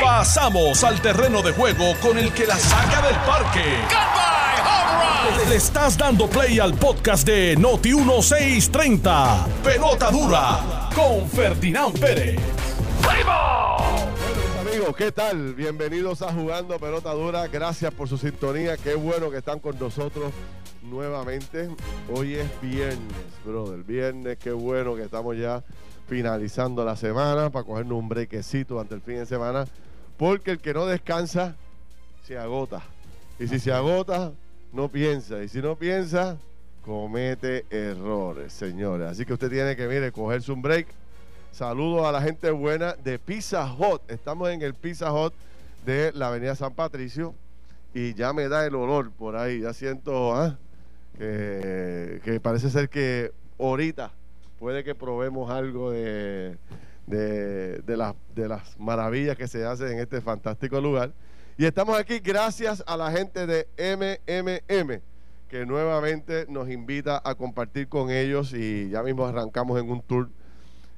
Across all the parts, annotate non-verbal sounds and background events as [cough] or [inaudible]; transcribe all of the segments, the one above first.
Pasamos al terreno de juego con el que la saca del parque. Le estás dando play al podcast de Noti 1630. Pelota dura con Ferdinand Pérez. Amigos, ¿qué tal? Bienvenidos a Jugando Pelota Dura. Gracias por su sintonía. Qué bueno que están con nosotros nuevamente. Hoy es viernes, brother. Viernes, qué bueno que estamos ya finalizando la semana para cogernos un brequecito durante el fin de semana. Porque el que no descansa se agota. Y si se agota, no piensa. Y si no piensa, comete errores, señores. Así que usted tiene que, mire, cogerse un break. Saludos a la gente buena de Pizza Hot. Estamos en el Pizza Hot de la Avenida San Patricio. Y ya me da el olor por ahí. Ya siento ah, que, que parece ser que ahorita puede que probemos algo de, de, de las, de las maravillas que se hacen en este fantástico lugar. Y estamos aquí gracias a la gente de MMM, que nuevamente nos invita a compartir con ellos y ya mismo arrancamos en un tour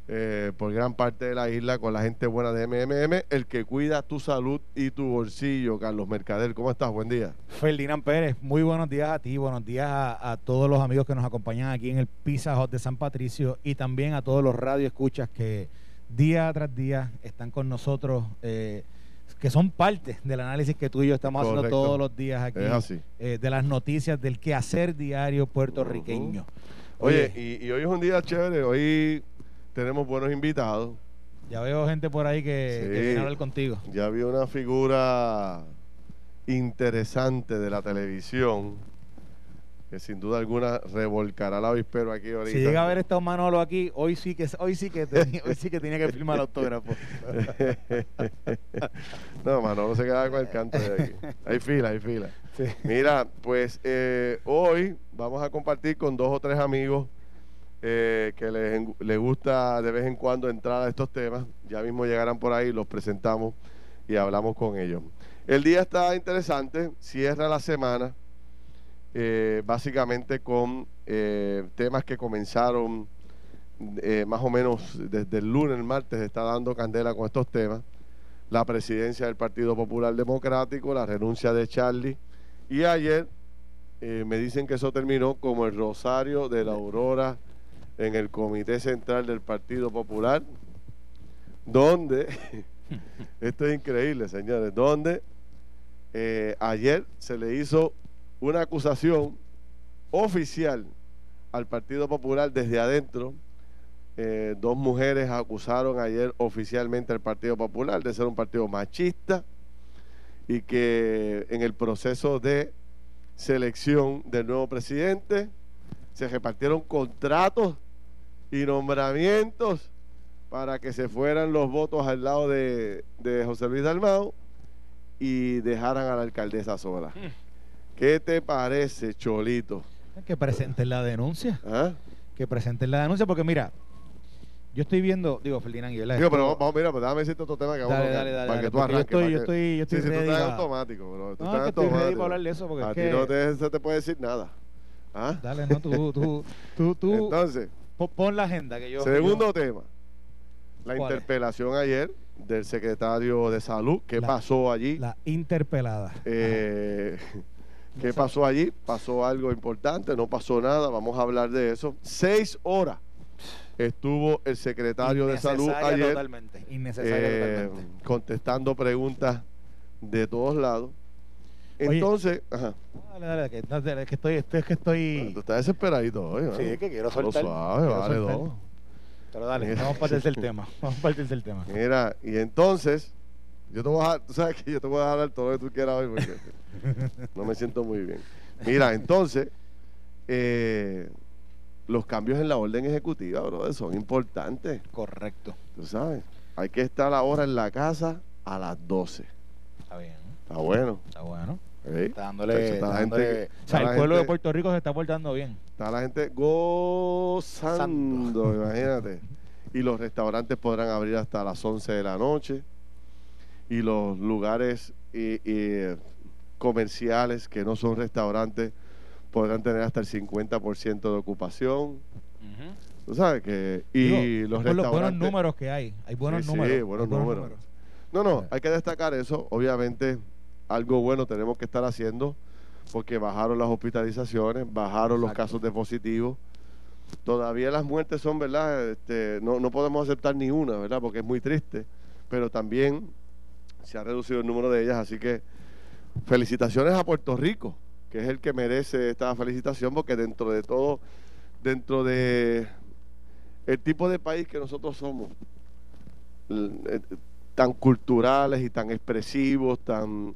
eh, por gran parte de la isla con la gente buena de MMM, el que cuida tu salud y tu bolsillo, Carlos Mercader. ¿Cómo estás? Buen día. Ferdinand Pérez, muy buenos días a ti, buenos días a, a todos los amigos que nos acompañan aquí en el Pizza Hut de San Patricio y también a todos los radioescuchas que día tras día están con nosotros, eh, que son parte del análisis que tú y yo estamos haciendo todos los días aquí, eh, de las noticias del quehacer diario puertorriqueño. Oye, y, y hoy es un día chévere. Hoy tenemos buenos invitados. ya veo gente por ahí que, Sí. que viene a hablar contigo. Ya vi una figura interesante de la televisión que sin duda alguna revolcará el avispero aquí ahorita. Si llega a haber estado Manolo aquí, hoy sí que hoy sí que tenía, hoy sí que tenía que firmar el autógrafo. [laughs] no, mano, no se queda con el canto de aquí. Hay fila, hay fila. Mira, pues eh, hoy vamos a compartir con dos o tres amigos eh, que les, les gusta de vez en cuando entrar a estos temas. Ya mismo llegarán por ahí, los presentamos y hablamos con ellos. El día está interesante, cierra la semana, eh, básicamente con eh, temas que comenzaron más o menos desde el lunes, el martes, está dando candela con estos temas. La presidencia del Partido Popular Democrático, la renuncia de Charlie. Y ayer me dicen que eso terminó como el rosario de la aurora en el Comité Central del Partido Popular, donde, [laughs] esto es increíble, señores, donde eh, ayer se le hizo una acusación oficial al Partido Popular desde adentro. Eh, dos mujeres acusaron ayer oficialmente al Partido Popular de ser un partido machista y que en el proceso de selección del nuevo presidente se repartieron contratos y nombramientos para que se fueran los votos al lado de, de José Luis Dalmau y dejaran a la alcaldesa sola. ¿Qué te parece, Cholito? Que presenten la denuncia. ¿Ah? Que presenten la denuncia, porque mira, yo estoy viendo, digo, Ferdinand. Digo, pero vamos, vamos, mira, pues déjame decirte otro tema que vamos a Dale, dale, dale, para dale, que tú porque yo arranques. estoy- yo estoy- yo estoy sí, sí, tú ready estás para- automático, bro. Tú No, estás que estoy ready automático. para hablar de eso, porque A es ti que- no te, se te puede decir nada. ¿Ah? Dale, no, tú, tú, tú, tú Entonces, po- pon la agenda que yo. segundo yo- tema. La interpelación ayer del secretario de Salud. ¿Qué La- pasó allí? La interpelada. Eh, [laughs] ¿Qué pasó allí? Pasó algo importante, no pasó nada, vamos a hablar de eso. Seis horas estuvo el secretario de Salud ayer Totalmente. Innecesaria eh, totalmente. contestando preguntas de todos lados. Oye. Entonces, ajá, Dale, dale, que, dale, que estoy, estoy, es que estoy. tú estás desesperadito hoy, Sí, es que quiero soltar. suave, quiero vale soltar. dos. Pero dale, Mira. vamos para el tercer [laughs] tema. Vamos para el tercer tema. Mira, y entonces, yo te voy a dejar, tú sabes que yo te voy a dejar todo lo que tú quieras hoy porque [laughs] no me siento muy bien. Mira, entonces, eh, los cambios en la orden ejecutiva, brother, son importantes, Correcto. tú sabes. Hay que estar ahora en la casa a las 12. Está bien. Está bueno. Está bueno. ¿Eh? Está dándole. Está está la gente dándole- que- o sea, está el la pueblo de gente- Puerto Rico se está portando bien. Está la gente gozando, imagínate. Y los restaurantes podrán abrir hasta las 11 de la noche. Y los lugares y, y, comerciales que no son restaurantes podrán tener hasta el 50% de ocupación. Tú sabes que. Y Digo, los es por los buenos restaurantes. números que hay. Hay buenos Sí, sí, números. buenos hay números. No, no, hay que destacar eso. Obviamente, algo bueno tenemos que estar haciendo porque bajaron las hospitalizaciones, bajaron los casos de positivos. Todavía las muertes son, ¿verdad? Este, no, no podemos aceptar ni una, ¿verdad? Porque es muy triste, pero también se ha reducido el número de ellas, así que felicitaciones a Puerto Rico, que es el que merece esta felicitación, porque dentro de todo, dentro de el tipo de país que nosotros somos, eh, tan culturales y tan expresivos, tan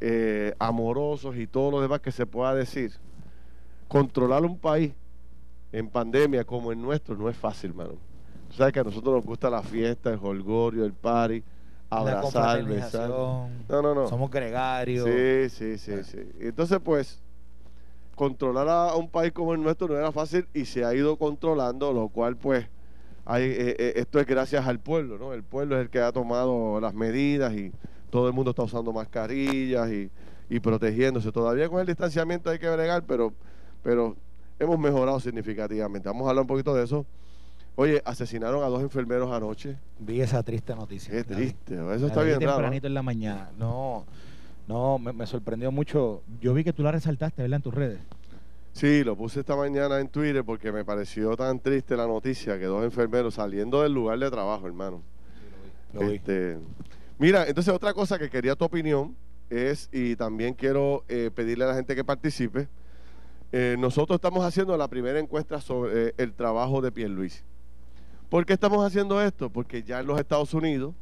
eh, amorosos y todo lo demás que se pueda decir, controlar un país en pandemia como el nuestro no es fácil, hermano. Tú sabes que a nosotros nos gusta la fiesta, el holgorio, el party, abrazar, besar. No, no, no. Somos gregarios. Sí, sí, sí, sí. Entonces, pues, controlar a un país como el nuestro no era fácil y se ha ido controlando, lo cual, pues, hay, eh, eh, esto es gracias al pueblo, ¿no? El pueblo es el que ha tomado las medidas y todo el mundo está usando mascarillas y, y protegiéndose. Todavía con el distanciamiento hay que bregar, pero, pero hemos mejorado significativamente. Vamos a hablar un poquito de eso. Oye, asesinaron a dos enfermeros anoche. Vi esa triste noticia. Qué triste, eso está bien tempranito en la mañana. No, no, me, sorprendió mucho. Yo vi que tú la resaltaste, ¿verdad? En tus redes. Sí, lo puse esta mañana en Twitter porque me pareció tan triste la noticia que dos enfermeros saliendo del lugar de trabajo, hermano. Sí, lo vi, este, Mira, entonces otra cosa que quería tu opinión es, y también quiero eh, pedirle a la gente que participe, eh, nosotros estamos haciendo la primera encuesta sobre eh, el trabajo de Pierluisi. ¿Por qué estamos haciendo esto? Porque ya en los Estados Unidos,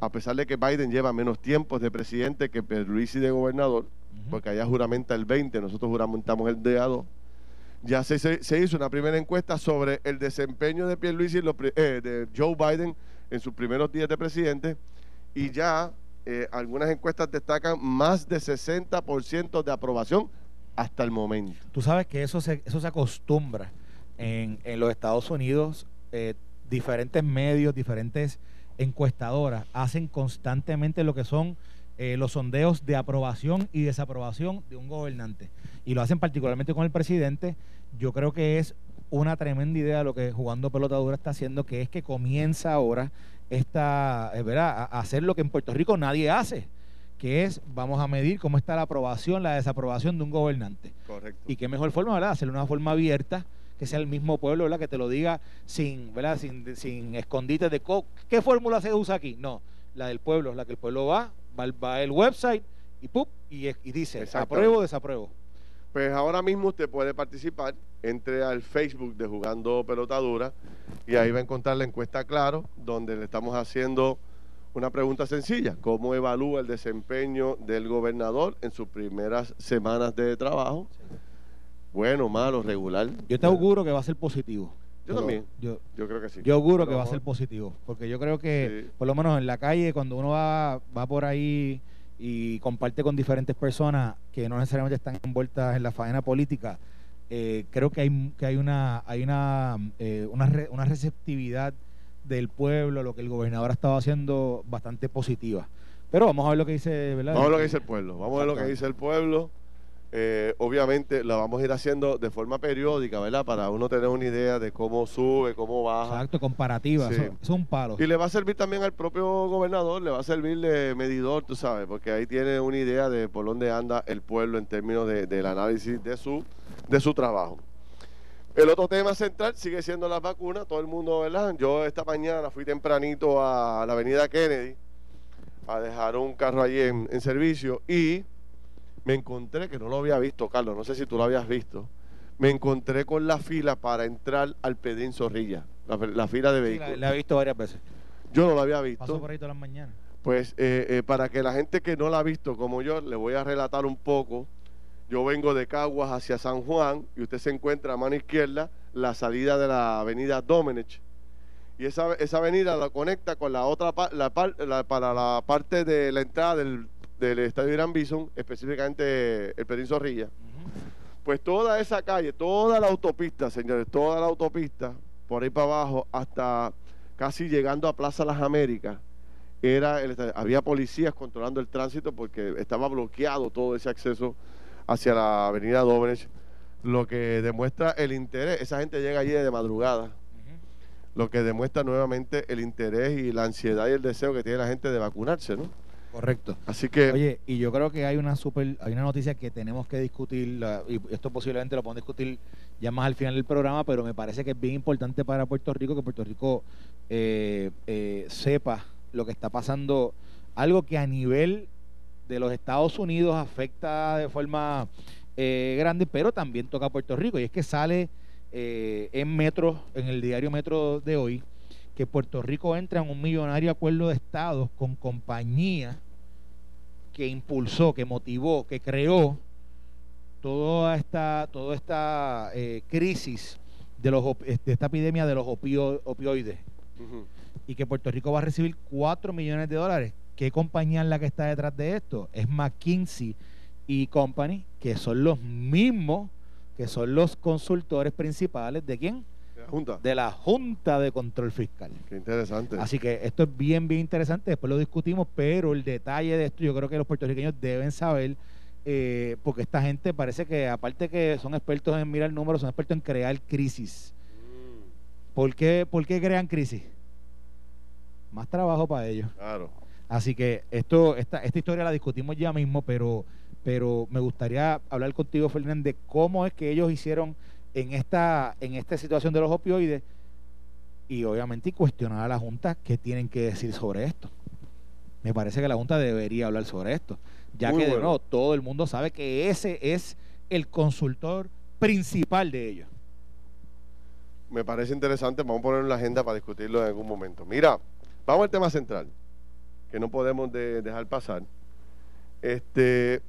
a pesar de que Biden lleva menos tiempo de presidente que Pierluisi de gobernador, porque allá juramenta el 20, nosotros juramentamos el día 2, ya se, se, hizo una primera encuesta sobre el desempeño de Pierluisi, eh, de Joe Biden en sus primeros días de presidente, y ya algunas encuestas destacan más de 60% de aprobación hasta el momento. Tú sabes que eso se, eso se acostumbra en, en los Estados Unidos. Eh, diferentes medios, diferentes encuestadoras hacen constantemente lo que son eh, los sondeos de aprobación y desaprobación de un gobernante. Y lo hacen particularmente con el presidente. Yo creo que es una tremenda idea lo que Jugando Pelota Dura está haciendo, que es que comienza ahora esta, eh, ¿verdad? a hacer lo que en Puerto Rico nadie hace que es vamos a medir cómo está la aprobación, la desaprobación de un gobernante. Correcto. Y qué mejor forma, ¿verdad? Hacerlo de una forma abierta, que sea el mismo pueblo, ¿verdad? Que te lo diga sin, ¿verdad? Sin, sin escondites de qué fórmula se usa aquí. No, la del pueblo, la que el pueblo va, va, al website y ¡pup! Y, y dice, apruebo o desapruebo. Pues ahora mismo usted puede participar, entre al Facebook de Jugando Pelotadura y ahí va a encontrar la encuesta Claro, donde le estamos haciendo una pregunta sencilla, ¿cómo evalúa el desempeño del gobernador en sus primeras semanas de trabajo? Bueno, malo, regular. Yo te auguro que va a ser positivo. Yo también. Yo, creo que sí. Yo auguro que va a ser positivo, porque yo creo que, por lo menos en la calle, cuando uno va, va por ahí y comparte con diferentes personas que no necesariamente están envueltas en la faena política, eh, creo que hay, que hay una, hay una, eh, una, una receptividad del pueblo, lo que el gobernador ha estado haciendo bastante positiva. Pero vamos a ver lo que dice, ¿verdad? Vamos a ver lo que dice el pueblo. Vamos a ver lo que dice el pueblo. Eh, obviamente la vamos a ir haciendo de forma periódica, ¿verdad? Para uno tener una idea de cómo sube, cómo baja. Exacto, comparativa, son palos. Y le va a servir también al propio gobernador, le va a servir de medidor, tú sabes, porque ahí tiene una idea de por dónde anda el pueblo en términos de, del análisis de su, de su trabajo. El otro tema central sigue siendo las vacunas, todo el mundo, ¿verdad? Yo esta mañana fui tempranito a la avenida Kennedy a dejar un carro allí en, servicio y me encontré, que no lo había visto, Carlos, no sé si tú lo habías visto, me encontré con la fila para entrar al Pedín Zorrilla, la, fila de vehículos. la, he visto varias veces. Yo no lo había visto. Paso por ahí todas las mañanas. Pues eh, eh, para que la gente que no la ha visto como yo, le voy a relatar un poco yo vengo de Caguas hacia San Juan y usted se encuentra a mano izquierda la salida de la avenida Domenech. Y esa, esa avenida la conecta con la otra la, para la parte de la entrada del, estadio Irán Bison, específicamente el Pedín Zorrilla. Pues toda esa calle, toda la autopista, señores, toda la autopista, por ahí para abajo, hasta casi llegando a Plaza Las Américas, era había policías controlando el tránsito porque estaba bloqueado todo ese acceso hacia la avenida Domenech, lo que demuestra el interés. Esa gente llega allí de madrugada lo que demuestra nuevamente el interés y la ansiedad y el deseo que tiene la gente de vacunarse, ¿no? Correcto. Así que. Oye, y yo creo que hay una super, hay una noticia que tenemos que discutir, y esto posiblemente lo podemos discutir ya más al final del programa, pero me parece que es bien importante para Puerto Rico que Puerto Rico eh, eh, sepa lo que está pasando, algo que a nivel de los Estados Unidos afecta de forma eh, grande, pero también toca a Puerto Rico, y es que sale en Metro, en el diario Metro de hoy, que Puerto Rico entra en un millonario acuerdo de estados con compañías que impulsó, que motivó, que creó toda esta, toda esta eh, crisis de, los, de esta epidemia de los opioides. Y que Puerto Rico va a recibir 4 millones de dólares. ¿Qué compañía es la que está detrás de esto? Es McKinsey y Company, que son los mismos que son los consultores principales de quién? De la Junta de Control Fiscal. Qué interesante. Así que esto es bien, bien interesante. Después lo discutimos, pero el detalle de esto yo creo que los puertorriqueños deben saber, eh, porque esta gente parece que, aparte que son expertos en mirar números, son expertos en crear crisis. Mm. ¿Por, qué, ¿Por qué crean crisis? Más trabajo para ellos. Claro. Así que esto, esta, esta historia la discutimos ya mismo, pero, pero me gustaría hablar contigo, Fernández, de cómo es que ellos hicieron en esta, en esta situación de los opioides y obviamente cuestionar a la Junta qué tienen que decir sobre esto. Me parece que la Junta debería hablar sobre esto, ya que de nuevo todo el mundo sabe que ese es el consultor principal de ellos. Me parece interesante, vamos a poner en la agenda para discutirlo en algún momento. Mira, vamos al tema central, que no podemos dejar pasar. Este,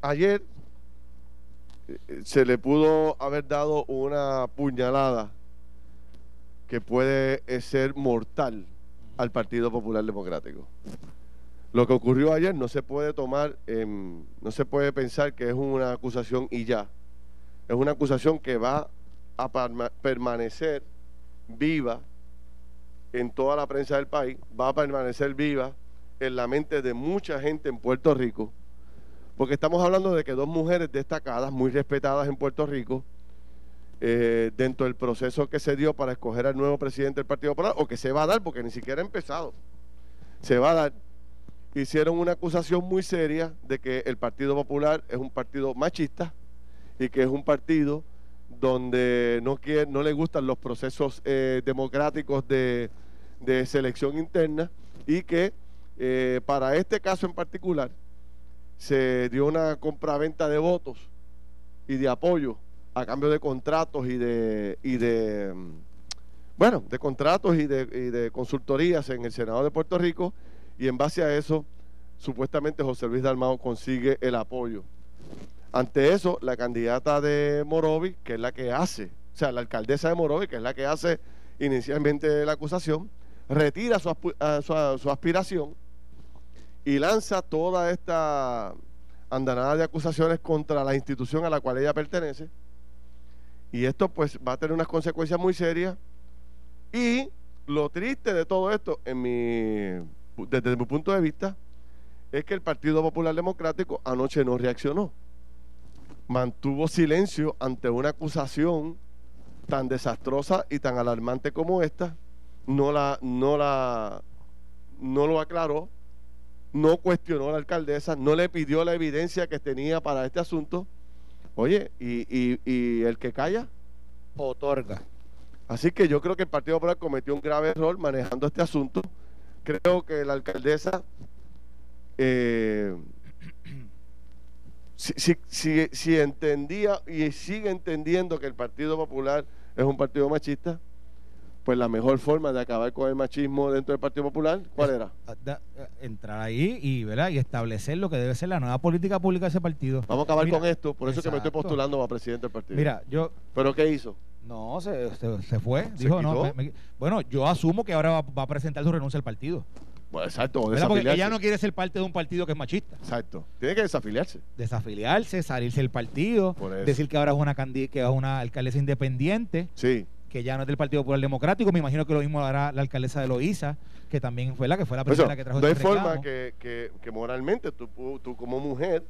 ayer se le pudo haber dado una puñalada que puede ser mortal al Partido Popular Democrático. Lo que ocurrió ayer no se puede tomar, no se puede pensar que es una acusación y ya. Es una acusación que va a permanecer viva en toda la prensa del país, va a permanecer viva en la mente de mucha gente en Puerto Rico porque estamos hablando de que dos mujeres destacadas, muy respetadas en Puerto Rico, eh, dentro del proceso que se dio para escoger al nuevo presidente del Partido Popular, o que se va a dar, porque ni siquiera ha empezado, se va a dar, hicieron una acusación muy seria de que el Partido Popular es un partido machista y que es un partido donde no, quiere, no le gustan los procesos eh, democráticos de, selección interna y que eh, para este caso en particular, se dio una compraventa de votos y de apoyo a cambio de contratos y de, y de bueno, de contratos y de, y de consultorías en el Senado de Puerto Rico y en base a eso supuestamente José Luis Dalmao consigue el apoyo. Ante eso, la candidata de Morovi, que es la que hace, o sea, la alcaldesa de Morovi, que es la que hace inicialmente la acusación, retira su, su aspiración y lanza toda esta andanada de acusaciones contra la institución a la cual ella pertenece. Y esto pues va a tener unas consecuencias muy serias. Y lo triste de todo esto, en mi, desde mi punto de vista, es que el Partido Popular Democrático anoche no reaccionó. Mantuvo silencio ante una acusación tan desastrosa y tan alarmante como esta. No la, no la, no lo aclaró, no cuestionó a la alcaldesa, no le pidió la evidencia que tenía para este asunto. Oye, y, el que calla, otorga. Así que yo creo que el Partido Popular cometió un grave error manejando este asunto. Creo que la alcaldesa, eh, si, si entendía y sigue entendiendo que el Partido Popular es un partido machista, pues la mejor forma de acabar con el machismo dentro del Partido Popular, ¿cuál era? Eh, entrar ahí y, ¿verdad? y establecer lo que debe ser la nueva política pública de ese partido. Vamos a acabar con esto, por eso que me estoy postulando para presidente del partido. Mira, yo... ¿Pero qué hizo? No, se, se, fue. Dijo, no, bueno, yo asumo que ahora va, a presentar su renuncia al partido. Bueno, exacto. Porque ella no quiere ser parte de un partido que es machista. Exacto. Tiene que desafiliarse. Desafiliarse, salirse del partido, decir que ahora es una, que es una alcaldesa independiente. Sí que ya no es del Partido Popular Democrático. Me imagino que lo mismo hará la alcaldesa de Loíza, que también fue la que fue la primera que trajo No hay forma que, que, moralmente tú, tú, como mujer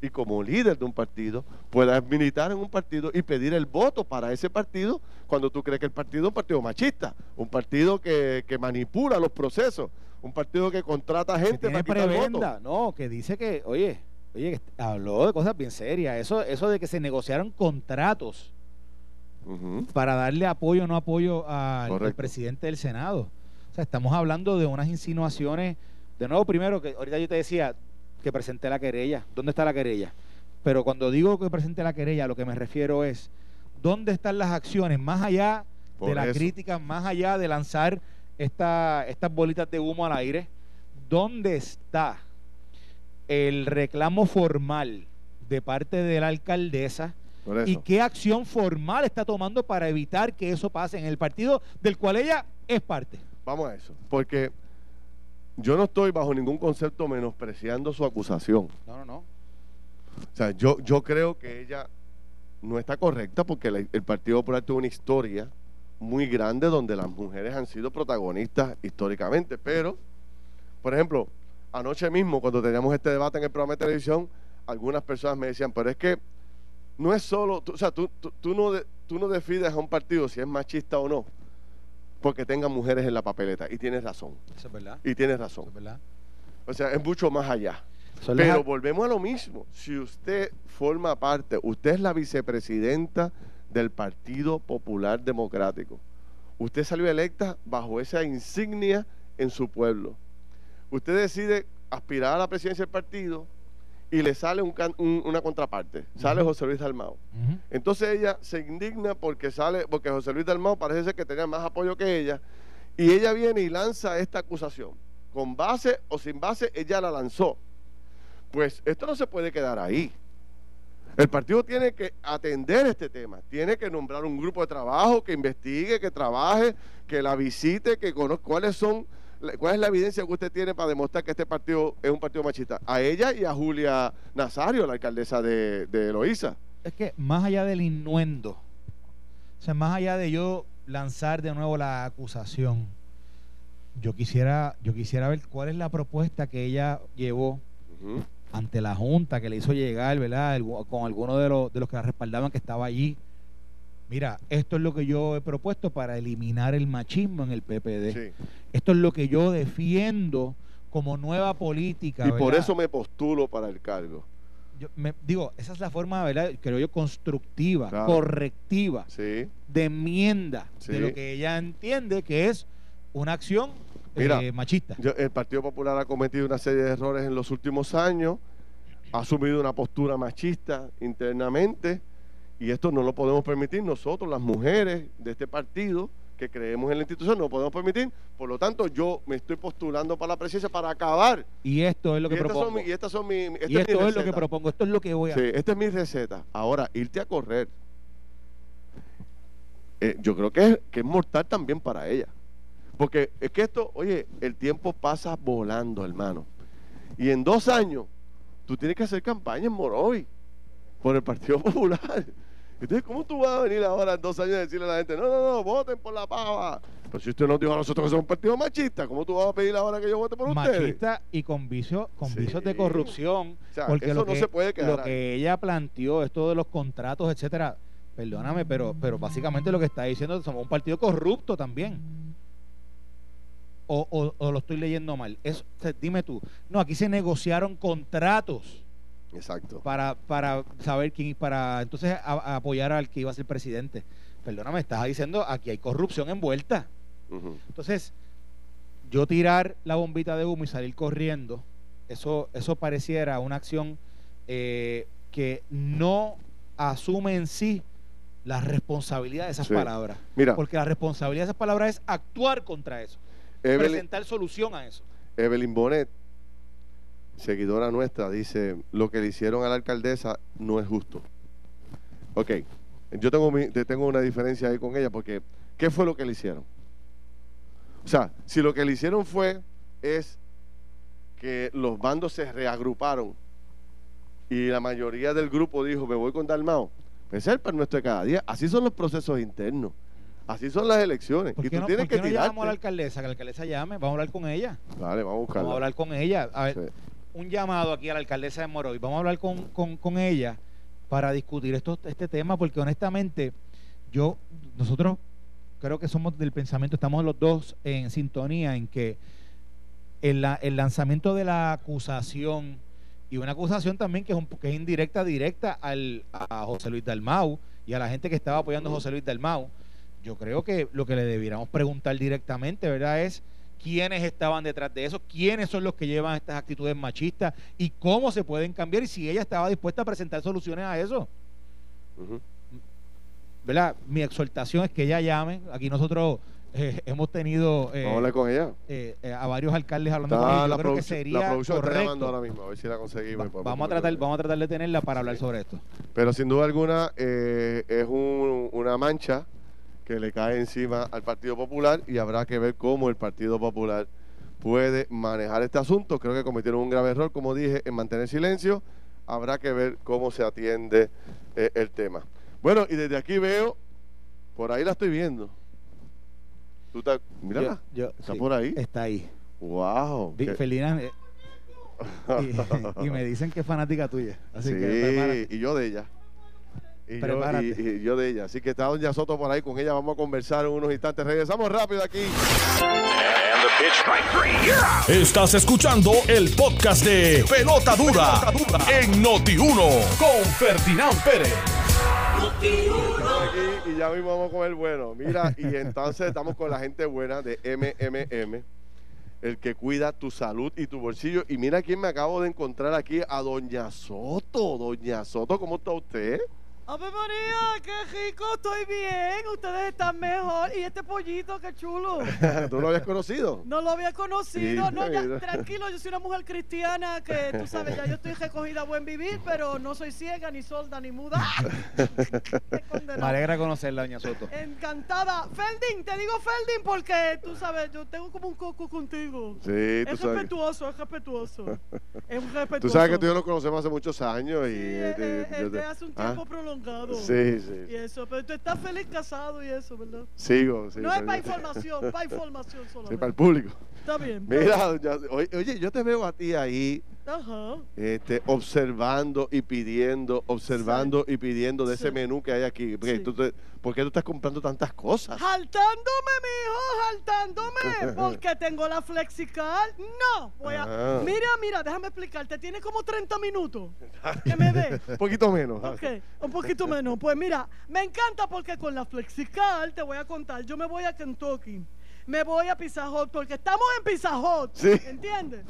y como líder de un partido puedas militar en un partido y pedir el voto para ese partido cuando tú crees que el partido es un partido machista, un partido que, manipula los procesos, un partido que contrata gente para quitar voto. No, que dice que, oye, oye, habló de cosas bien serias. Eso, eso de que se negociaron contratos para darle apoyo o no apoyo al presidente del Senado. O sea, estamos hablando de unas insinuaciones. De nuevo, primero, que ahorita yo te decía que presenté la querella. ¿Dónde está la querella? Pero cuando digo que presenté la querella, lo que me refiero es, ¿dónde están las acciones? Más allá de la crítica, más allá de lanzar esta, estas bolitas de humo al aire, ¿dónde está el reclamo formal de parte de la alcaldesa? ¿Y qué acción formal está tomando para evitar que eso pase en el partido del cual ella es parte? Vamos a eso. Porque yo no estoy bajo ningún concepto menospreciando su acusación. No, no, no. O sea, yo, yo creo que ella no está correcta porque el Partido Popular tuvo una historia muy grande donde las mujeres han sido protagonistas históricamente. Pero, por ejemplo, anoche mismo, cuando teníamos este debate en el programa de televisión, algunas personas me decían, pero es que no es solo, o sea, tú, tú, no, tú no decides a un partido si es machista o no porque tenga mujeres en la papeleta. Y tienes razón. Eso es verdad. Y tienes razón. es verdad. O sea, es mucho más allá. Pero volvemos a lo mismo. Si usted forma parte, usted es la vicepresidenta del Partido Popular Democrático. Usted salió electa bajo esa insignia en su pueblo. Usted decide aspirar a la presidencia del partido y le sale una contraparte, sale José Luis Dalmao. Entonces ella se indigna porque sale, porque José Luis Dalmao parece ser que tenía más apoyo que ella, y ella viene y lanza esta acusación. Con base o sin base, ella la lanzó. Pues esto no se puede quedar ahí. El partido tiene que atender este tema, tiene que nombrar un grupo de trabajo que investigue, que trabaje, que la visite, que conozca cuáles son ¿Cuál es la evidencia que usted tiene para demostrar que este partido es un partido machista? A ella y a Julia Nazario, la alcaldesa de, de Es que más allá del innuendo, o sea, más allá de yo lanzar de nuevo la acusación, yo quisiera, yo quisiera ver cuál es la propuesta que ella llevó ante la Junta, que le hizo llegar, ¿verdad? con alguno de los, de los que la respaldaban que estaba allí mira, esto es lo que yo he propuesto para eliminar el machismo en el PPD. Esto es lo que yo defiendo como nueva política. Y por eso me postulo para el cargo. Yo me, digo, esa es la forma, ¿verdad? Creo yo, constructiva, correctiva, de enmienda de lo que ella entiende que es una acción eh, machista. el Partido Popular ha cometido una serie de errores en los últimos años, ha asumido una postura machista internamente y esto no lo podemos permitir nosotros, las mujeres de este partido, que creemos en la institución, no podemos permitir. Por lo tanto, yo me estoy postulando para la presidencia para acabar. Y esto es lo que propongo. y estas son mi, y esto es, lo que propongo, esto es lo que voy a sí, esta es mi receta. Ahora, irte a correr. Eh, yo creo que es, que es mortal también para ella. Porque es que esto, oye, el tiempo pasa volando, hermano. Y en dos años, tú tienes que hacer campaña en Morovi por el Partido [laughs] Popular. Entonces, ¿cómo tú vas a venir ahora en dos años a decirle a la gente, no, no, no, voten por la pava? Pero si usted nos dijo a nosotros que somos un partido machista, ¿cómo tú vas a pedir ahora que yo vote por ustedes? Machista y con, vicio, con vicios de corrupción. porque eso lo no se puede quedar Lo que ella planteó, esto de los contratos, etcétera, perdóname, pero, pero básicamente lo que está diciendo es que somos un partido corrupto también. O, o, lo estoy leyendo mal. Es, dime tú. No, aquí se negociaron contratos Exacto. Para, para saber quién, para entonces apoyar al que iba a ser presidente. Perdóname, estás diciendo aquí hay corrupción envuelta. Entonces, yo tirar la bombita de humo y salir corriendo, eso, eso pareciera una acción eh, que no asume en sí la responsabilidad de esas palabras. Mira, Porque la responsabilidad de esas palabras es actuar contra eso, presentar solución a eso. Evelyn Bonet seguidora nuestra, dice, lo que le hicieron a la alcaldesa no es justo. Ok, yo tengo, mi, tengo una diferencia ahí con ella porque, ¿qué fue lo que le hicieron? O sea, si lo que le hicieron fue, es que los bandos se reagruparon y la mayoría del grupo dijo, me voy con Dalmao, pues es el para nuestro de cada día. Así son los procesos internos. Así son las elecciones. y tú no, tienes que no llamamos a la alcaldesa? Que la alcaldesa llame, vamos a hablar con ella. Vale, vamos a buscarla. Vamos a hablar con ella. A ver, un llamado aquí a la alcaldesa de Morovis. Vamos a hablar con, ella para discutir esto, este tema, porque honestamente, yo, nosotros creo que somos del pensamiento, estamos los dos en sintonía en que el, el lanzamiento de la acusación y una acusación también que es, un, que es indirecta, directa al, a José Luis Dalmau y a la gente que estaba apoyando a José Luis Dalmau. Yo creo que lo que le debiéramos preguntar directamente, ¿verdad? Es quiénes estaban detrás de eso, quiénes son los que llevan estas actitudes machistas y cómo se pueden cambiar y si ella estaba dispuesta a presentar soluciones a eso. ¿Verdad? Mi exhortación es que ella llame. Aquí nosotros eh, hemos tenido eh, con ella. Eh, a varios alcaldes hablando con ella. Yo creo que sería la producción correcto. ahora mismo, a ver si la conseguimos. vamos, a tratar, vamos a tratar de tenerla para hablar sobre esto. Pero sin duda alguna es una mancha que le cae encima al Partido Popular y habrá que ver cómo el Partido Popular puede manejar este asunto. Creo que cometieron un grave error, como dije, en mantener silencio. Habrá que ver cómo se atiende el tema. Bueno, y desde aquí veo, por ahí la estoy viendo ¿Tú estás, mírala, está por ahí. Está ahí. Wow. Felina, eh, [laughs] y, me dicen que es fanática tuya. Así sí, que y yo de ella. Y yo, y, yo, de ella. Así que está Doña Soto por ahí con ella. Vamos a conversar en unos instantes. Regresamos rápido aquí. Estás escuchando el podcast de Pelota Dura, en Noti1 con Ferdinand Pérez. y ya mismo vamos con el bueno. Mira, y entonces estamos con la gente buena de MMM, el que cuida tu salud y tu bolsillo. Y mira quién me acabo de encontrar aquí, a Doña Soto. Doña Soto, ¿cómo está usted? ¡Ave María! ¡Qué rico! Estoy bien. Ustedes están mejor. Y este pollito, qué chulo. [laughs] ¿Tú lo habías conocido? No lo había conocido. no, ya, tranquilo, yo soy una mujer cristiana que tú sabes, ya yo estoy recogida a buen vivir, pero no soy ciega, ni solda, ni muda. [laughs] Me alegra conocerla, doña Soto. Encantada. Felding, te digo Felding porque tú sabes, yo tengo como un coco contigo. Sí, tú es respetuoso, es respetuoso. Es respetuoso. [laughs] Tú sabes que tú y yo nos conocemos hace muchos años y. Sí, eh, hace un tiempo ¿Ah? prolongado Sí, sí. Y eso, pero tú estás feliz casado y eso, ¿verdad? Sigo, sí. No es para información, para [laughs] información solamente. Sí, para el público. Está bien. Mira, oye, yo te veo a ti ahí Ajá. Este, observando y pidiendo, observando y pidiendo de ese menú que hay aquí. Porque tú ¿Por qué tú estás comprando tantas cosas? Saltándome, mijo, saltándome. [laughs] Porque tengo la flexical. No, voy a. Ah. Mira, mira, déjame explicarte. Tiene como 30 minutos. [laughs] Que me dé. un poquito menos. Ok, un poquito menos. Pues mira, me encanta porque con la flexical, te voy a contar, yo me voy a Kentucky me voy a Pizza Hut porque estamos en Pizza Hut. Sí. ¿Entiendes?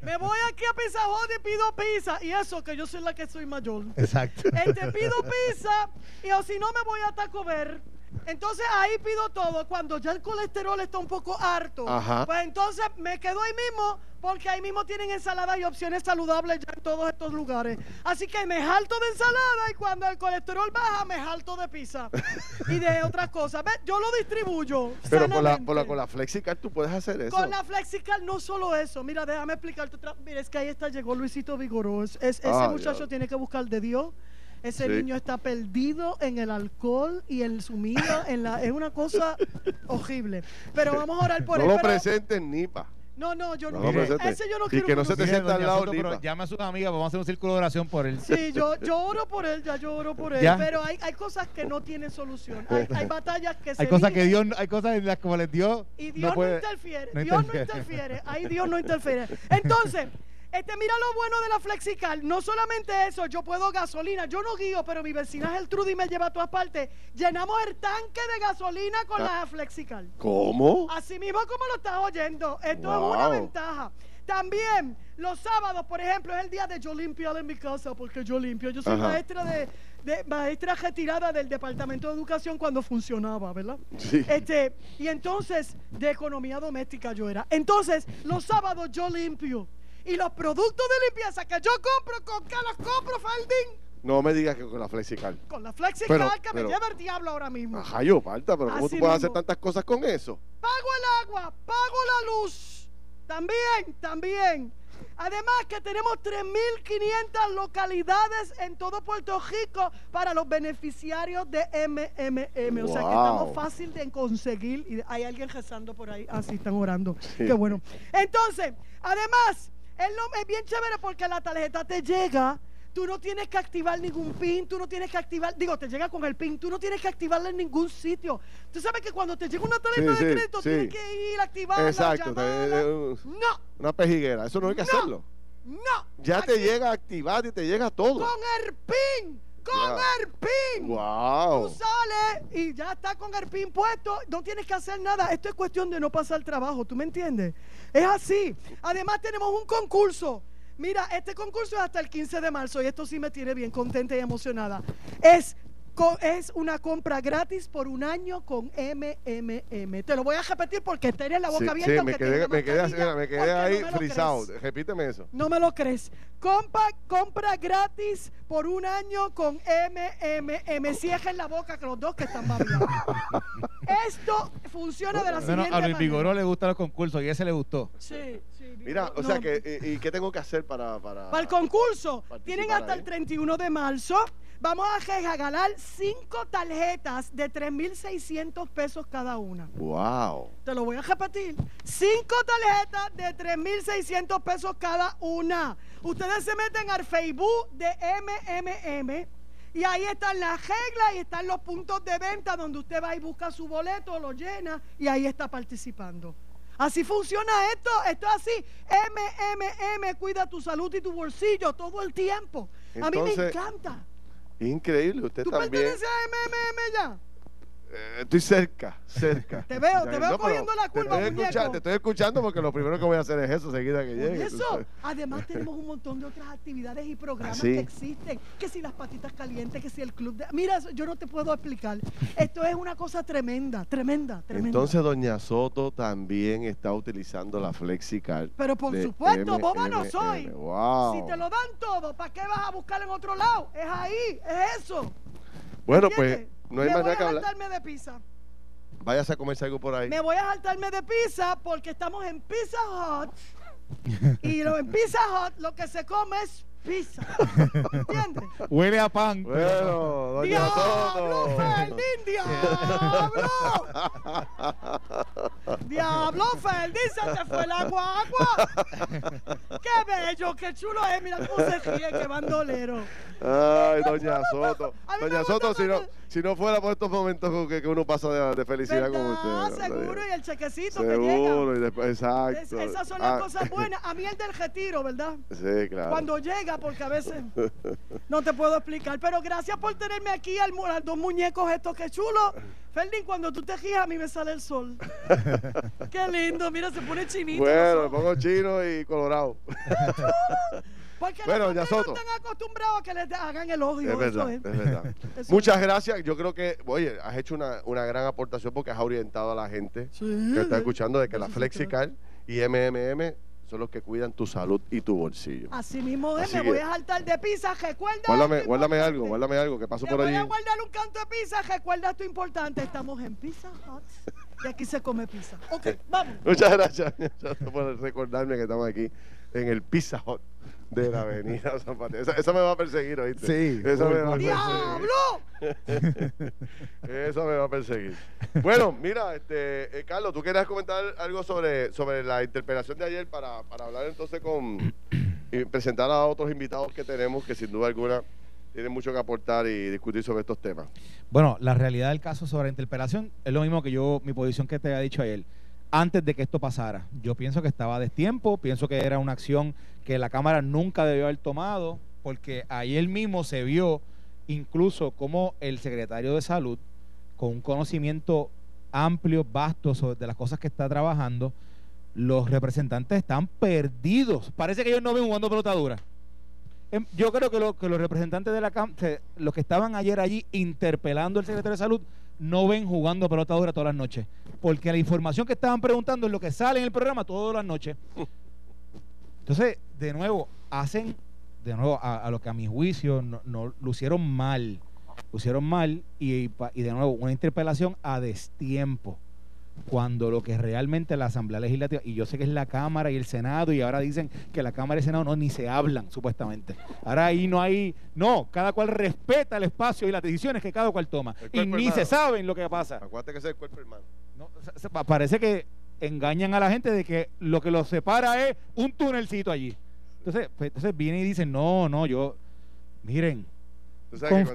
me voy aquí a Pizza Hut y pido pizza. Y eso que yo soy la que soy mayor. Exacto. Este pido pizza y o si no me voy a Taco Bell. Entonces ahí pido todo. Cuando ya el colesterol está un poco harto, pues entonces me quedo ahí mismo porque ahí mismo tienen ensalada y opciones saludables ya en todos estos lugares. Así que me jalto de ensalada y cuando el colesterol baja, me jalto de pizza y de [laughs] otras cosas. Yo lo distribuyo. Pero con la, con la FlexiCard tú puedes hacer eso. Con la FlexiCard no solo eso. Mira, déjame explicarte otra. Mira, es que ahí está, llegó Luisito Vigoró. ese muchacho tiene que buscar de Dios. Ese niño está perdido en el alcohol y el sumido en la es una cosa [laughs] horrible. Pero vamos a orar por él. No lo presenten ni pa. No, no, yo no, quiero. Ese yo no quiero. Y que no se te sienta al lado, pero llama a sus amigas, vamos a hacer un círculo de oración por él. Sí, yo, [laughs] yo oro por él, ya yo oro por él. Pero hay, hay cosas que no tienen solución. Hay, hay [laughs] batallas que se. Hay cosas que Dios, hay cosas en las como les dio. Y Dios no, interfiere. Dios no interfiere. Ahí Dios no interfiere. Entonces. Este, mira lo bueno de la Flexical. No solamente eso, yo puedo gasolina. Yo no guío, pero mi vecina Trudy me lleva a todas partes. Llenamos el tanque de gasolina con la Flexical. ¿Cómo? Así mismo como lo estás oyendo. Esto es una ventaja. También, los sábados, por ejemplo, es el día de yo limpiar en mi casa, porque yo limpio. Yo soy maestra de, maestra retirada del Departamento de Educación cuando funcionaba, ¿verdad? Sí. Este, y entonces, de economía doméstica yo era. Entonces, los sábados yo limpio. Y los productos de limpieza que yo compro, ¿con qué los compro, Faldín? No me digas que con la Flexical. Con la Flexical que me lleva el diablo ahora mismo. Ajá, yo, falta, pero ¿cómo tú puedes hacer tantas cosas con eso? Pago el agua, pago la luz. También, también. Además que tenemos 3.500 localidades en todo Puerto Rico para los beneficiarios de MMM. O sea que estamos fácil de conseguir. Y hay alguien rezando por ahí. Así ah, están orando. Qué bueno. Entonces, además, Es, lo, es bien chévere porque la tarjeta te llega Tú no tienes que activar ningún pin, tú no tienes que activar, digo, te llega con el pin, tú no tienes que activarla en ningún sitio. Tú sabes que cuando te llega una tarjeta de crédito tienes que ir a activarla. Exacto. no. Una pejiguera, eso no hay que hacerlo. No. Ya te llega activado y te llega todo. Con el pin. Con el pin. Wow. Tú sales y ya está con el pin puesto. No tienes que hacer nada. Esto es cuestión de no pasar trabajo. ¿Tú me entiendes? Es así. Además, tenemos un concurso. Mira, este concurso es hasta el 15 de marzo y esto sí me tiene bien contenta y emocionada. Es es una compra gratis por un año con MMM. Te lo voy a repetir porque tenés la boca abierta. Sí, me quedé, me quedé, me quedé ahí frisado. Repíteme eso. No me lo crees. Compra, compra gratis por un año con MMM. Cierren la boca que los dos que están babiando. [laughs] Esto funciona de la siguiente manera. A Luis Vigoró le gustan los concursos y ese le gustó. Sí. Mira, o sea, que, ¿y, qué tengo que hacer para...? Para, para el concurso. Tienen hasta el 31 de marzo. Vamos a regalar cinco tarjetas de 3.600 pesos cada una. ¡Wow! Te lo voy a repetir. Cinco tarjetas de 3.600 pesos cada una. Ustedes se meten al Facebook de MMM y ahí están las reglas y están los puntos de venta donde usted va y busca su boleto, lo llena y ahí está participando. Así funciona esto, esto es así. MMM, cuida tu salud y tu bolsillo todo el tiempo. a mí me encanta. Increíble, usted ¿Tú también. ¿Tú perteneces a MMM ya? Eh, estoy cerca, cerca. Te veo, te veo cogiendo la curva, te estoy, te estoy escuchando porque lo primero que voy a hacer es eso seguida que llegue. Eso. Además [laughs] tenemos un montón de otras actividades y programas que existen. Que si las patitas calientes, que si el club de... Mira, yo no te puedo explicar. Esto es una cosa tremenda, tremenda, tremenda. Entonces Doña Soto también está utilizando la FlexiCard. Pero por supuesto, boba no soy. Si te lo dan todo, ¿para qué vas a buscar en otro lado? Es ahí, es eso. Bueno, pues no hay Me voy a saltarme de pizza. Váyase a comerse algo por ahí. Me voy a saltarme de pizza porque estamos en Pizza Hut. [laughs] y lo, en Pizza Hut lo que se come es pizza. ¿Entiendes? Huele a pan. Bueno, doña ¡Diablo, Ferdín! ¡Diablo! ¡Diablo, Ferdín! ¡Se te fue la guagua! ¡Qué bello! ¡Qué chulo es! Mira cómo se ríe, qué bandolero. Ay, doña Soto. Doña Soto, si no, si no fuera por estos momentos que, uno pasa de, felicidad con usted. Seguro, y el chequecito que llega. Seguro, y después, exacto. esas son las ah. cosas buenas. A mí el del retiro, ¿verdad? Sí, claro. Cuando llega, porque a veces [laughs] no te puedo explicar. Pero gracias por tenerme aquí al, a dos muñecos estos que chulo. Ferdin, cuando tú te giras, a mí me sale el sol. [laughs] Qué lindo, mira, se pone chinito. Bueno, me pongo chino y colorado. [laughs] Porque bueno, ya Soto. están acostumbrados a que les hagan el odio. Es verdad, es. verdad. Muchas gracias. Yo creo que, oye, has hecho una, una, gran aportación porque has orientado a la gente que está escuchando de que la FlexiCard y MMM son los que cuidan tu salud y tu bolsillo. Así mismo es, me voy a saltar de pizza, recuerda. Guárdame, guárdame algo, guárdame algo que pasó por allí. Voy a guardar un canto de pizza, recuerda esto importante, estamos en Pizza Hut y aquí se come pizza. Ok, vamos. Muchas gracias [laughs] por recordarme que estamos aquí en el Pizza Hut de la avenida San Mateo. Eso, me va a perseguir, ¿oíste? Sí. Eso me va a perseguir. [laughs] ¡Diablo! eso me va a perseguir. Bueno, mira, este, eh, Carlos, ¿tú querías comentar algo sobre, sobre la interpelación de ayer para, para hablar entonces con y presentar a otros invitados que tenemos que sin duda alguna tienen mucho que aportar y discutir sobre estos temas? Bueno, la realidad del caso sobre la interpelación es lo mismo que yo, mi posición que te había dicho ayer antes de que esto pasara. Yo pienso que estaba a destiempo, pienso que era una acción que la Cámara nunca debió haber tomado, porque ayer mismo se vio incluso como el secretario de Salud, con un conocimiento amplio, vasto sobre las cosas que está trabajando, los representantes están perdidos. Parece que ellos no ven jugando pelotadura. Em, yo creo que, que los representantes de la Cámara, los que estaban ayer allí interpelando al secretario de Salud, no ven jugando pelotadura todas las noches. Porque la información que estaban preguntando es lo que sale en el programa todas las noches. Entonces, de nuevo, hacen, de nuevo, a, lo que a mi juicio no, no lucieron mal. Lucieron mal y de nuevo, una interpelación a destiempo cuando lo que realmente la Asamblea Legislativa, y yo sé que es la Cámara y el Senado, y ahora dicen que la Cámara y el Senado no, ni se hablan, supuestamente. Ahora ahí no hay, no, cada cual respeta el espacio y las decisiones que cada cual toma. Y ni se saben lo que pasa. Acuérdate que es el cuerpo hermano. No, parece que engañan a la gente de que lo que los separa es un túnelcito allí. Entonces, pues, entonces vienen y dicen, no, no, yo, miren,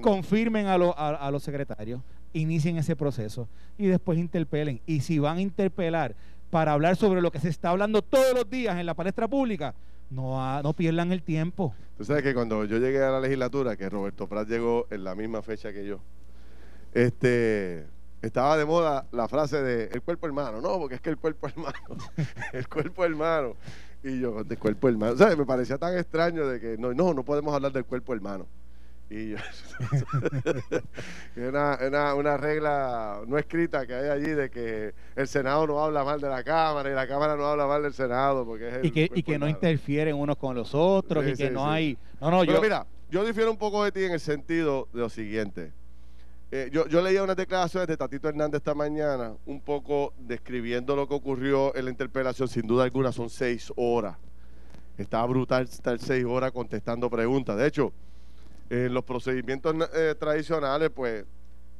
confirmen a, a, los secretarios, inicien ese proceso y después interpelen. Y si van a interpelar para hablar sobre lo que se está hablando todos los días en la palestra pública, no, no pierdan el tiempo. Tú sabes que cuando yo llegué a la legislatura, que Roberto Prat llegó en la misma fecha que yo, este estaba de moda la frase de el cuerpo hermano, no, porque es que el cuerpo hermano, [laughs] el cuerpo hermano. Y yo, del cuerpo hermano. O sea, me parecía tan extraño de que no, no, no podemos hablar del cuerpo hermano. Y yo, [laughs] una, una, una, regla no escrita que hay allí de que el Senado no habla mal de la Cámara y la Cámara no habla mal del Senado. Porque es y que, y que no interfieren unos con los otros y que no hay... No, no, yo... mira, yo difiero un poco de ti en el sentido de lo siguiente. Eh, yo, yo leía unas declaraciones de Tatito Hernández esta mañana, un poco describiendo lo que ocurrió en la interpelación. Sin duda alguna son seis horas. Estaba brutal estar seis horas contestando preguntas. De hecho, en los procedimientos eh, tradicionales, pues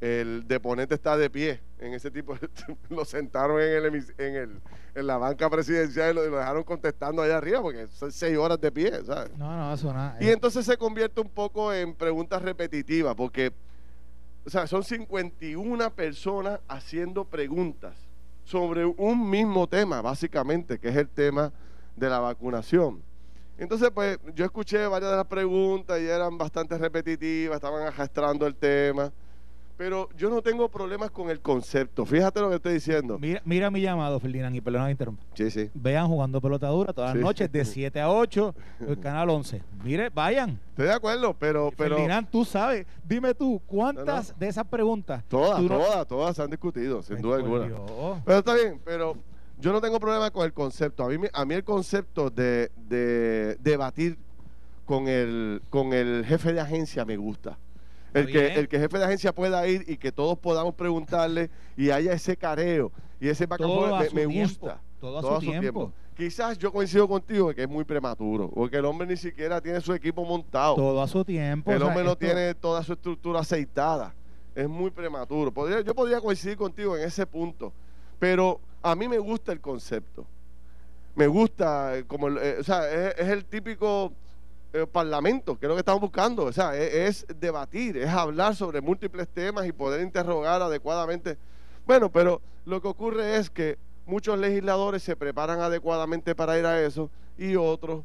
el deponente está de pie en ese tipo. [laughs] lo sentaron en, el, en, el, en la banca presidencial y lo, dejaron contestando allá arriba porque son seis horas de pie, ¿sabes? No, no, eso nada. Y entonces se convierte un poco en preguntas repetitivas porque o sea, son 51 personas haciendo preguntas sobre un mismo tema, básicamente, que es el tema de la vacunación. Entonces, pues yo escuché varias de las preguntas y eran bastante repetitivas, estaban arrastrando el tema. Pero yo no tengo problemas con el concepto. Fíjate lo que estoy diciendo. Mira, mira mi llamado, Ferdinand, y perdón, interrumpa. Sí, sí. Vean jugando pelota dura todas las noches de [laughs] 7 a 8, el canal 11. Mire, vayan. Estoy de acuerdo, pero. pero Ferdinand, tú sabes, dime tú, ¿cuántas de esas preguntas? Todas, todas, todas se han discutido, sin duda alguna. Pero está bien, pero yo no tengo problema con el concepto. A mí, a mí el concepto de, de debatir con el, con el jefe de agencia me gusta. El que, el que jefe de agencia pueda ir y que todos podamos preguntarle y haya ese careo y ese back me, gusta. Todo, a su, tiempo. Quizás yo coincido contigo que es muy prematuro, porque el hombre ni siquiera tiene su equipo montado. Todo a su tiempo. El hombre no tiene toda su estructura aceitada. Es muy prematuro. Podría, yo podría coincidir contigo en ese punto, pero a mí me gusta el concepto. Me gusta, eh, como, eh, o sea, es el típico eh, parlamento, que es lo que estamos buscando. O sea, e, es, debatir, es hablar sobre múltiples temas y poder interrogar adecuadamente. Bueno, pero lo que ocurre es que muchos legisladores se preparan adecuadamente para ir a eso y otros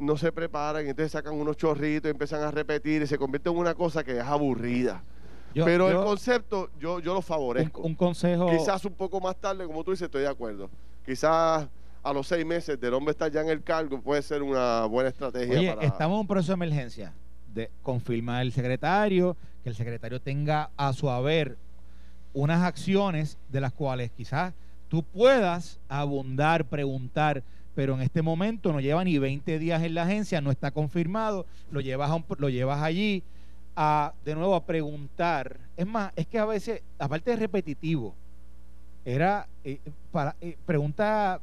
no se preparan y entonces sacan unos chorritos empiezan a repetir y se convierte en una cosa que es aburrida. Pero el concepto yo, yo lo favorezco. un, consejo. Quizás un poco más tarde, como tú dices, estoy de acuerdo. Quizás a los seis meses del hombre estar ya en el cargo puede ser una buena estrategia. Oye, estamos en un proceso de emergencia. De confirmar el secretario, que el secretario tenga a su haber unas acciones de las cuales quizás tú puedas abundar, preguntar, pero en este momento no lleva ni 20 días en la agencia, no está confirmado, lo llevas, lo llevas allí a, de nuevo, a preguntar. Es más, es que a veces, aparte de repetitivo, era eh, para eh, pregunta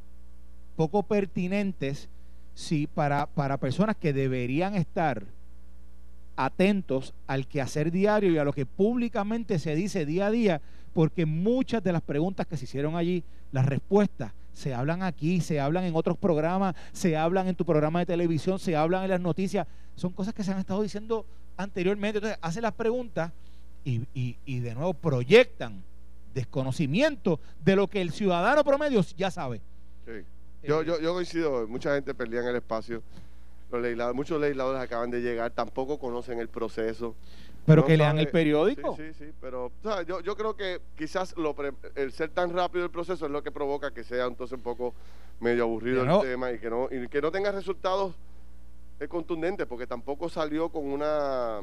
poco pertinentes sí, para, para personas que deberían estar atentos al quehacer diario y a lo que públicamente se dice día a día, porque muchas de las preguntas que se hicieron allí, las respuestas se hablan aquí, se hablan en otros programas, se hablan en tu programa de televisión, se hablan en las noticias, son cosas que se han estado diciendo anteriormente. Entonces, hacen las preguntas y, y, y de nuevo proyectan desconocimiento de lo que el ciudadano promedio ya sabe. Sí. Yo, yo, yo coincido, mucha gente perdía en el espacio. Los legisladores, muchos legisladores acaban de llegar, tampoco conocen el proceso. Pero que lean el periódico. Sí, sí, sí, pero yo, yo creo que quizás lo el ser tan rápido el proceso es lo que provoca que sea entonces un poco medio aburrido el tema y que no, y que no tenga resultados eh, contundentes, porque tampoco salió con una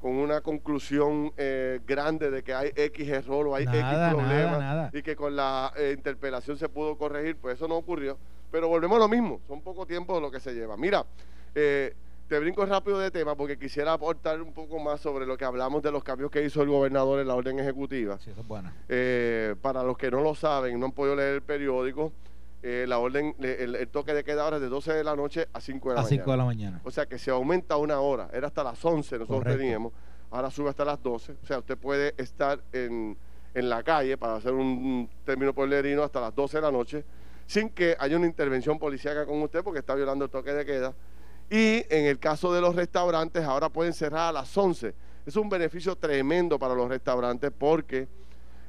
con una conclusión eh, grande de que hay X error o hay X problema y que con la eh, interpelación se pudo corregir, pues eso no ocurrió. Pero volvemos a lo mismo, son poco tiempo lo que se lleva. Mira, eh, te brinco rápido de tema porque quisiera aportar un poco más sobre lo que hablamos de los cambios que hizo el gobernador en la orden ejecutiva. Sí, eso es buena. para los que no lo saben, no han podido leer el periódico, la orden, el, toque de queda ahora es de 12 de la noche a 5 de la mañana. A 5 de la mañana. O sea que se aumenta una hora. Era hasta las 11 nosotros teníamos. Ahora sube hasta las 12. O sea, usted puede estar en, la calle, para hacer un, término pueblerino, hasta las 12 de la noche, sin que haya una intervención policíaca con usted porque está violando el toque de queda. Y en el caso de los restaurantes, ahora pueden cerrar a las 11. Es un beneficio tremendo para los restaurantes porque,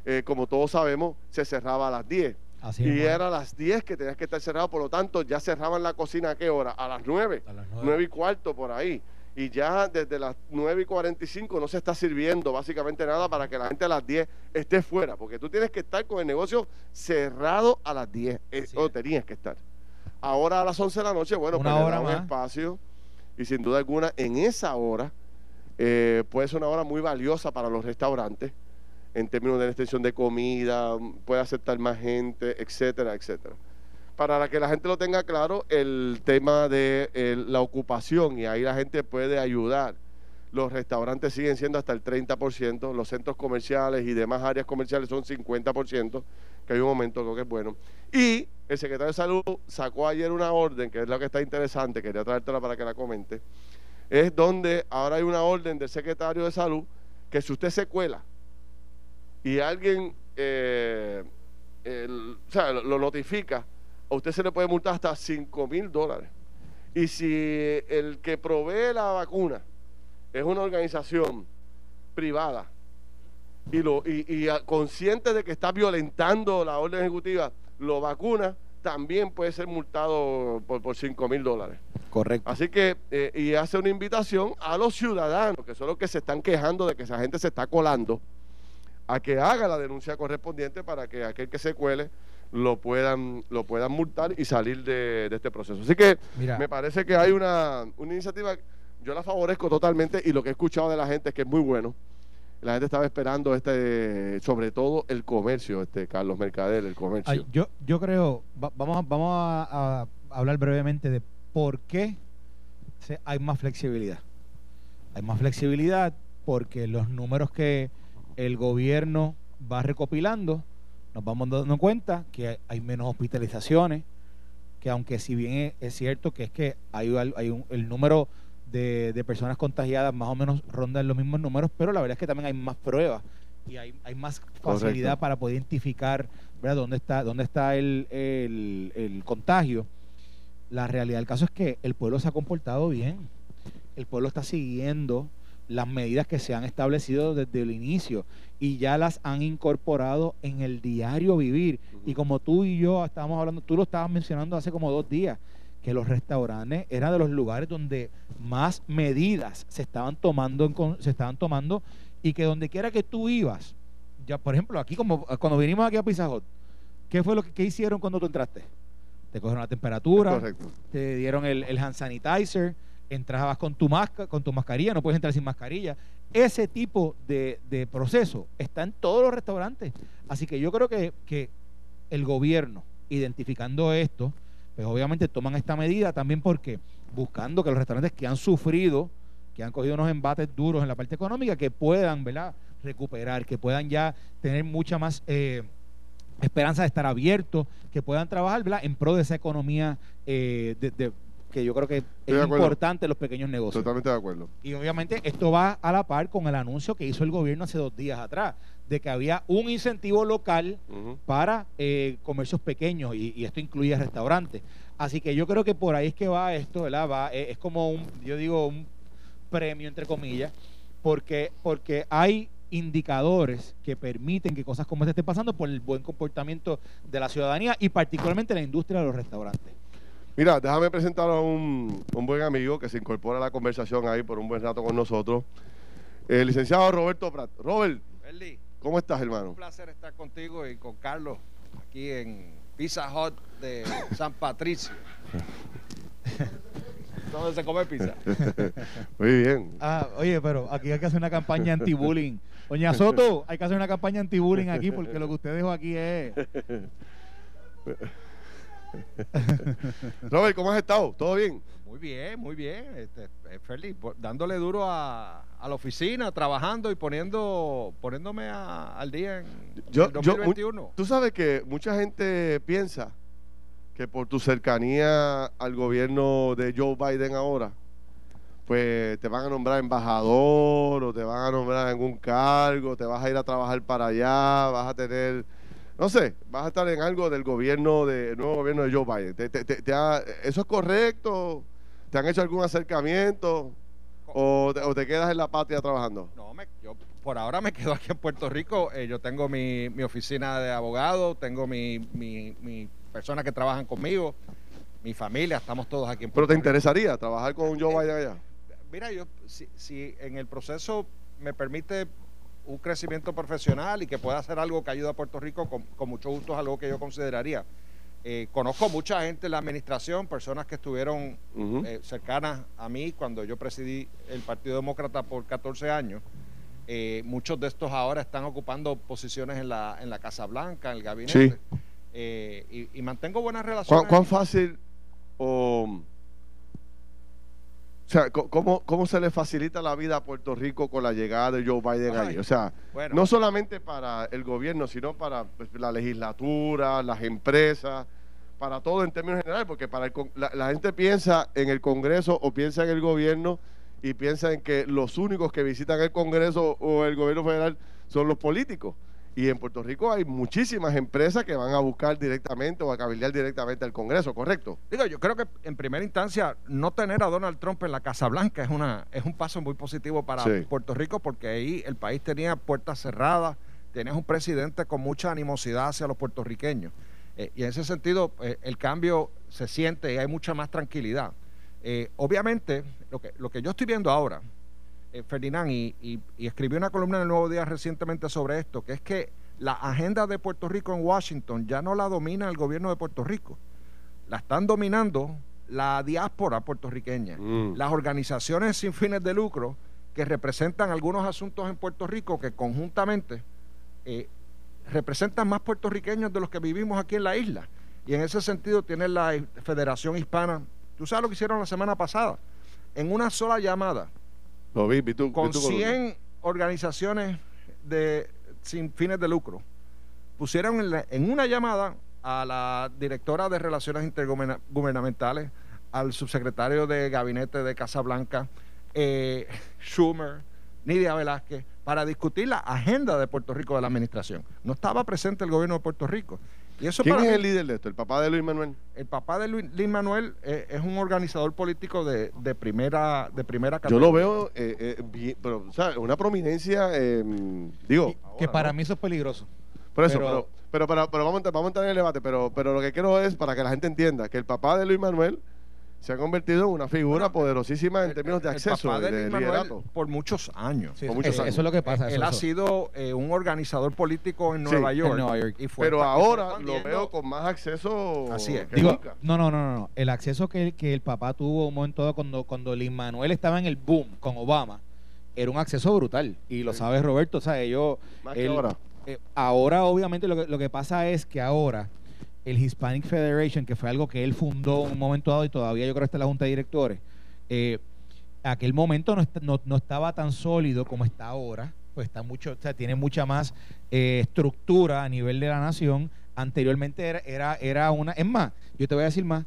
eh, como todos sabemos, se cerraba a las 10. Y era a las 10 que tenías que estar cerrado, por lo tanto, ya cerraban la cocina a qué hora? A las 9. A las 9. y cuarto por ahí. Y ya desde las 9 y 45 no se está sirviendo básicamente nada para que la gente a las 10 esté fuera, porque tú tienes que estar con el negocio cerrado a las 10, eh, o tenías que estar. Ahora a las 11 de la noche, bueno, una pues hora un espacio y sin duda alguna en esa hora eh, puede ser una hora muy valiosa para los restaurantes en términos de extensión de comida, puede aceptar más gente, etcétera, etcétera. Para que la gente lo tenga claro, el tema de la ocupación y ahí la gente puede ayudar. Los restaurantes siguen siendo hasta el 30%, los centros comerciales y demás áreas comerciales son 50%, que hay un momento creo que es bueno. Y el secretario de Salud sacó ayer una orden, que es lo que está interesante, quería traértela para que la comente, es donde ahora hay una orden del secretario de Salud que si usted se cuela y alguien eh, o sea, lo notifica, a usted se le puede multar hasta 5 mil dólares. Y si el que provee la vacuna es una organización privada y, lo, y, consciente de que está violentando la orden ejecutiva, lo vacuna, también puede ser multado por, por 5 mil dólares. Correcto. Así que, eh, y hace una invitación a los ciudadanos, que son los que se están quejando de que esa gente se está colando, a que haga la denuncia correspondiente para que aquel que se cuele lo puedan, lo puedan multar y salir de, este proceso. Así que me parece que hay una, una iniciativa, yo la favorezco totalmente y lo que he escuchado de la gente es que es muy bueno la gente estaba esperando este, sobre todo el comercio, este Carlos Mercader, el comercio. yo, yo creo, vamos, a, vamos a, hablar brevemente de por qué hay más flexibilidad. Hay más flexibilidad porque los números que el gobierno va recopilando, nos vamos dando cuenta que hay menos hospitalizaciones, que aunque si bien es, cierto que es que hay, hay un, el número de, personas contagiadas más o menos rondan los mismos números, pero la verdad es que también hay más pruebas y hay, hay más facilidad para poder identificar ¿verdad? dónde está, dónde está el, el, contagio. La realidad del caso es que el pueblo se ha comportado bien. El pueblo está siguiendo las medidas que se han establecido desde el inicio y ya las han incorporado en el diario vivir. Y como tú y yo estábamos hablando, tú lo estabas mencionando hace como dos días, que los restaurantes eran de los lugares donde más medidas se estaban tomando, se estaban tomando y que donde quiera que tú ibas, ya por ejemplo aquí como cuando vinimos aquí a Pizza Hut, ¿qué fue lo que hicieron cuando tú entraste? Te cogieron la temperatura, te dieron el, el, hand sanitizer, entrabas con tu masca, con tu mascarilla, no puedes entrar sin mascarilla. Ese tipo de, de proceso está en todos los restaurantes. Así que yo creo que, que el gobierno, identificando esto, pues obviamente toman esta medida también porque buscando que los restaurantes que han sufrido, que han cogido unos embates duros en la parte económica, que puedan, ¿verdad? recuperar, que puedan ya tener mucha más eh, esperanza de estar abiertos, que puedan trabajar ¿verdad? en pro de esa economía eh, de, que yo creo que es importante los pequeños negocios. Totalmente de acuerdo. Y obviamente esto va a la par con el anuncio que hizo el gobierno hace dos días atrás, de que había un incentivo local para eh, comercios pequeños y, esto incluye restaurantes. Así que yo creo que por ahí es que va esto, ¿verdad? Va, eh, es como un, yo digo, un premio entre comillas, porque, porque hay indicadores que permiten que cosas como esta estén pasando por el buen comportamiento de la ciudadanía y particularmente la industria de los restaurantes. Mira, déjame presentar a un, un, buen amigo que se incorpora a la conversación ahí por un buen rato con nosotros. El licenciado Roberto Prat. Robert, ¿Cómo estás, hermano? Un placer estar contigo y con Carlos aquí en Pizza Hut de San Patricio. [laughs] ¿Dónde se come pizza? [laughs] Muy bien. Ah, oye, pero aquí hay que hacer una campaña anti-bullying. Doña Soto, hay que hacer una campaña anti-bullying aquí porque lo que usted dijo aquí es... [laughs] [laughs] Robert, ¿cómo has estado? ¿Todo bien? Muy bien, muy bien. Este, eh, feliz, dándole duro a, la oficina, trabajando y poniendo, poniéndome al día en, yo, 2021. Tú sabes que mucha gente piensa que por tu cercanía al gobierno de Joe Biden ahora, pues te van a nombrar embajador o te van a nombrar en algún cargo, te vas a ir a trabajar para allá, vas a tener no sé, vas a estar en algo del gobierno, del nuevo gobierno de Joe Biden. ¿Eso es correcto? ¿Te han hecho algún acercamiento? ¿O te, quedas en la patria trabajando? No, yo por ahora me quedo aquí en Puerto Rico. Eh, yo tengo mi, oficina de abogado, tengo mi, mi, personas que trabajan conmigo, mi familia, estamos todos aquí en Puerto Rico. ¿Pero te interesaría trabajar con Joe Biden allá? Mira, yo si, si en el proceso me permite un crecimiento profesional y que pueda hacer algo que ayude a Puerto Rico, con, con mucho gusto es algo que yo consideraría. Eh, conozco mucha gente en la administración, personas que estuvieron eh, cercanas a mí cuando yo presidí el Partido Demócrata por 14 años. Eh, muchos de estos ahora están ocupando posiciones en la, en la Casa Blanca, en el gabinete. Y, mantengo buenas relaciones. ¿Cuán, fácil o... O sea, ¿cómo, ¿cómo se le facilita la vida a Puerto Rico con la llegada de Joe Biden ahí? O sea, no solamente para el gobierno, sino para pues, la legislatura, las empresas, para todo en términos generales, porque para la, gente piensa en el Congreso o piensa en el gobierno y piensa en que los únicos que visitan el Congreso o el gobierno federal son los políticos. Y en Puerto Rico hay muchísimas empresas que van a buscar directamente o a cabildear directamente al Congreso, ¿correcto? Digo, yo creo que en primera instancia no tener a Donald Trump en la Casa Blanca es una es un paso muy positivo para Puerto Rico porque ahí el país tenía puertas cerradas, tenías un presidente con mucha animosidad hacia los puertorriqueños. Eh, y en ese sentido eh, el cambio se siente y hay mucha más tranquilidad. Eh, obviamente, lo que, lo que yo estoy viendo ahora eh, Ferdinand, y, y, escribió una columna en el Nuevo Día recientemente sobre esto, que es que la agenda de Puerto Rico en Washington ya no la domina el gobierno de Puerto Rico, la están dominando la diáspora puertorriqueña, mm. las organizaciones sin fines de lucro que representan algunos asuntos en Puerto Rico que conjuntamente eh, representan más puertorriqueños de los que vivimos aquí en la isla. Y en ese sentido tiene la Federación Hispana, tú sabes lo que hicieron la semana pasada, en una sola llamada con 100 organizaciones de, sin fines de lucro. Pusieron en, una llamada a la directora de Relaciones Intergubernamentales, al subsecretario de Gabinete de Casablanca, eh, Schumer, Nidia Velázquez, para discutir la agenda de Puerto Rico de la administración. No estaba presente el gobierno de Puerto Rico. ¿Quién es el líder de esto? ¿El papá de Luis Manuel? El papá de Luis, Manuel eh, es un organizador político de, primera de primera categoría. Yo lo veo, eh, eh pero, una prominencia, em, digo... que para mí eso es peligroso. Por eso, pero, pero, pero, vamos, a, vamos a entrar en el debate, pero, pero lo que quiero es, para que la gente entienda, que el papá de Luis Manuel se ha convertido en una figura poderosísima en términos de acceso, de, de por muchos años. Eso es lo que pasa. Él ha sido eh, un organizador político en Nueva York. pero ahora lo veo con más acceso. Así es. Digo, no, no, no, no. El acceso que, que el papá tuvo un momento dado cuando, cuando Lin Manuel estaba en el boom con Obama, era un acceso brutal. Y lo sabe Roberto. O sea, ellos. Más que ahora. Eh, ahora, obviamente, lo que, lo que pasa es que ahora el Hispanic Federation, que fue algo que él fundó en un momento dado y todavía yo creo que está en la Junta de Directores, eh, aquel momento no, estaba tan sólido como está ahora, pues está mucho, o sea, tiene mucha más eh, estructura a nivel de la nación. Anteriormente era, era, era una, es más, yo te voy a decir más,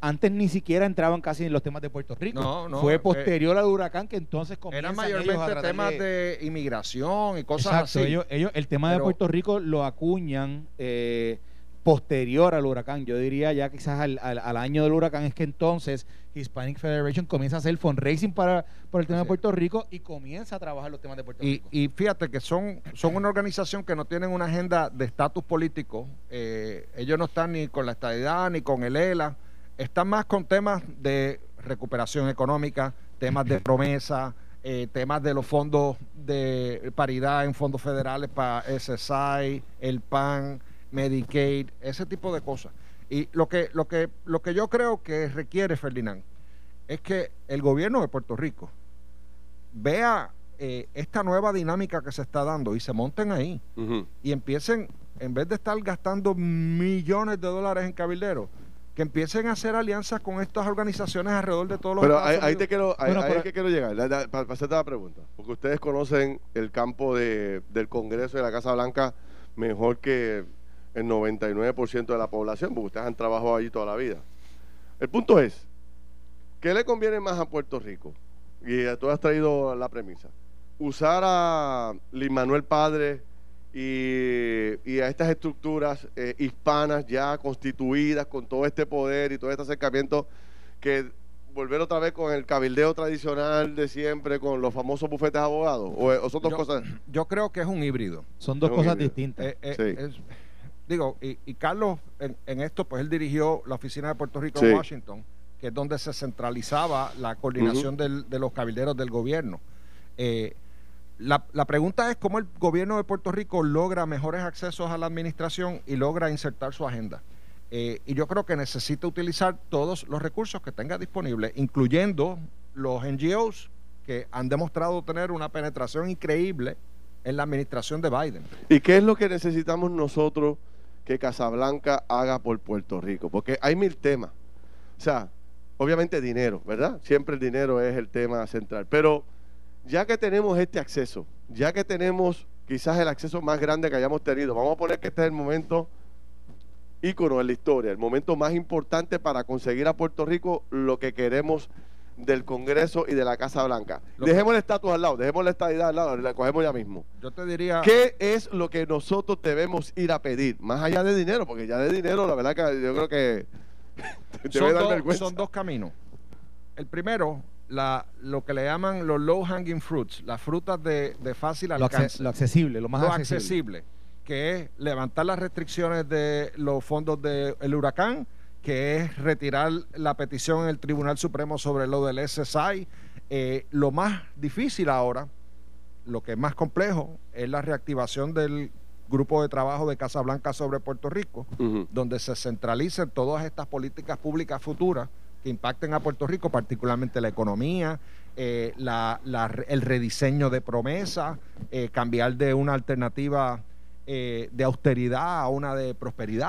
antes ni siquiera entraban casi en los temas de Puerto Rico. No, Fue eh, posterior al huracán que entonces Eran mayormente temas de... inmigración y cosas así. Ellos, ellos, el tema de Puerto Rico lo acuñan eh, posterior al huracán, yo diría ya quizás al, al, año del huracán, es que entonces Hispanic Federation comienza a hacer fundraising para, por el tema de Puerto Rico y comienza a trabajar los temas de Puerto Rico. Y fíjate que son, son una organización que no tienen una agenda de estatus político, eh, ellos no están ni con la estadidad ni con el ELA, están más con temas de recuperación económica, temas de [laughs] promesa, eh, temas de los fondos de paridad en fondos federales para SSI, el PAN, Medicaid, ese tipo de cosas. Y lo que, lo que, lo que yo creo que requiere, Ferdinand, es que el gobierno de Puerto Rico vea eh, esta nueva dinámica que se está dando y se monten ahí y empiecen, en vez de estar gastando millones de dólares en cabilderos, que empiecen a hacer alianzas con estas organizaciones alrededor de todos los Pero ahí, te quiero, ahí, que quiero llegar, para, hacerte la pregunta, porque ustedes conocen el campo de, del Congreso de la Casa Blanca mejor que el 99% de la población, porque ustedes han trabajado allí toda la vida. El punto es, ¿qué le conviene más a Puerto Rico? Y tú has traído la premisa. Usar a Luis Manuel Padre y, a estas estructuras eh, hispanas ya constituidas con todo este poder y todo este acercamiento que volver otra vez con el cabildeo tradicional de siempre, con los famosos bufetes de abogados? ¿O, son dos cosas? Yo creo que es un híbrido. Son dos cosas distintas. Eh, eh, digo, y, Carlos, en, esto, pues él dirigió la oficina de Puerto Rico en Washington, que es donde se centralizaba la coordinación de los cabilderos del gobierno. Eh, la, la, pregunta es cómo el gobierno de Puerto Rico logra mejores accesos a la administración y logra insertar su agenda. Eh, y yo creo que necesita utilizar todos los recursos que tenga disponibles, incluyendo los NGOs que han demostrado tener una penetración increíble en la administración de Biden. ¿Y qué es lo que necesitamos nosotros que Casablanca haga por Puerto Rico? Porque hay mil temas. O sea, obviamente dinero, ¿verdad? Siempre el dinero es el tema central. Pero ya que tenemos este acceso, ya que tenemos quizás el acceso más grande que hayamos tenido, vamos a poner que este es el momento ícono en la historia, el momento más importante para conseguir a Puerto Rico lo que queremos del Congreso y de la Casa Blanca. dejemos el estatus al lado, dejemos la estadidad al lado, la cogemos ya mismo. Yo te diría... ¿Qué es lo que nosotros debemos ir a pedir? Más allá de dinero, porque ya de dinero, la verdad que yo creo que... [laughs] son, dos, son dos caminos. El primero, la, lo que le llaman los low hanging fruits, las frutas de, fácil alcance. Lo, accesible, lo más accesible que es levantar las restricciones de los fondos del huracán, que es retirar la petición en el Tribunal Supremo sobre lo del SSI. Eh, lo más difícil ahora, lo que es más complejo, es la reactivación del grupo de trabajo de Casa Blanca sobre Puerto Rico, donde se centralicen todas estas políticas públicas futuras que impacten a Puerto Rico, particularmente la economía, eh, el rediseño de promesas, eh, cambiar de una alternativa de austeridad a una de prosperidad.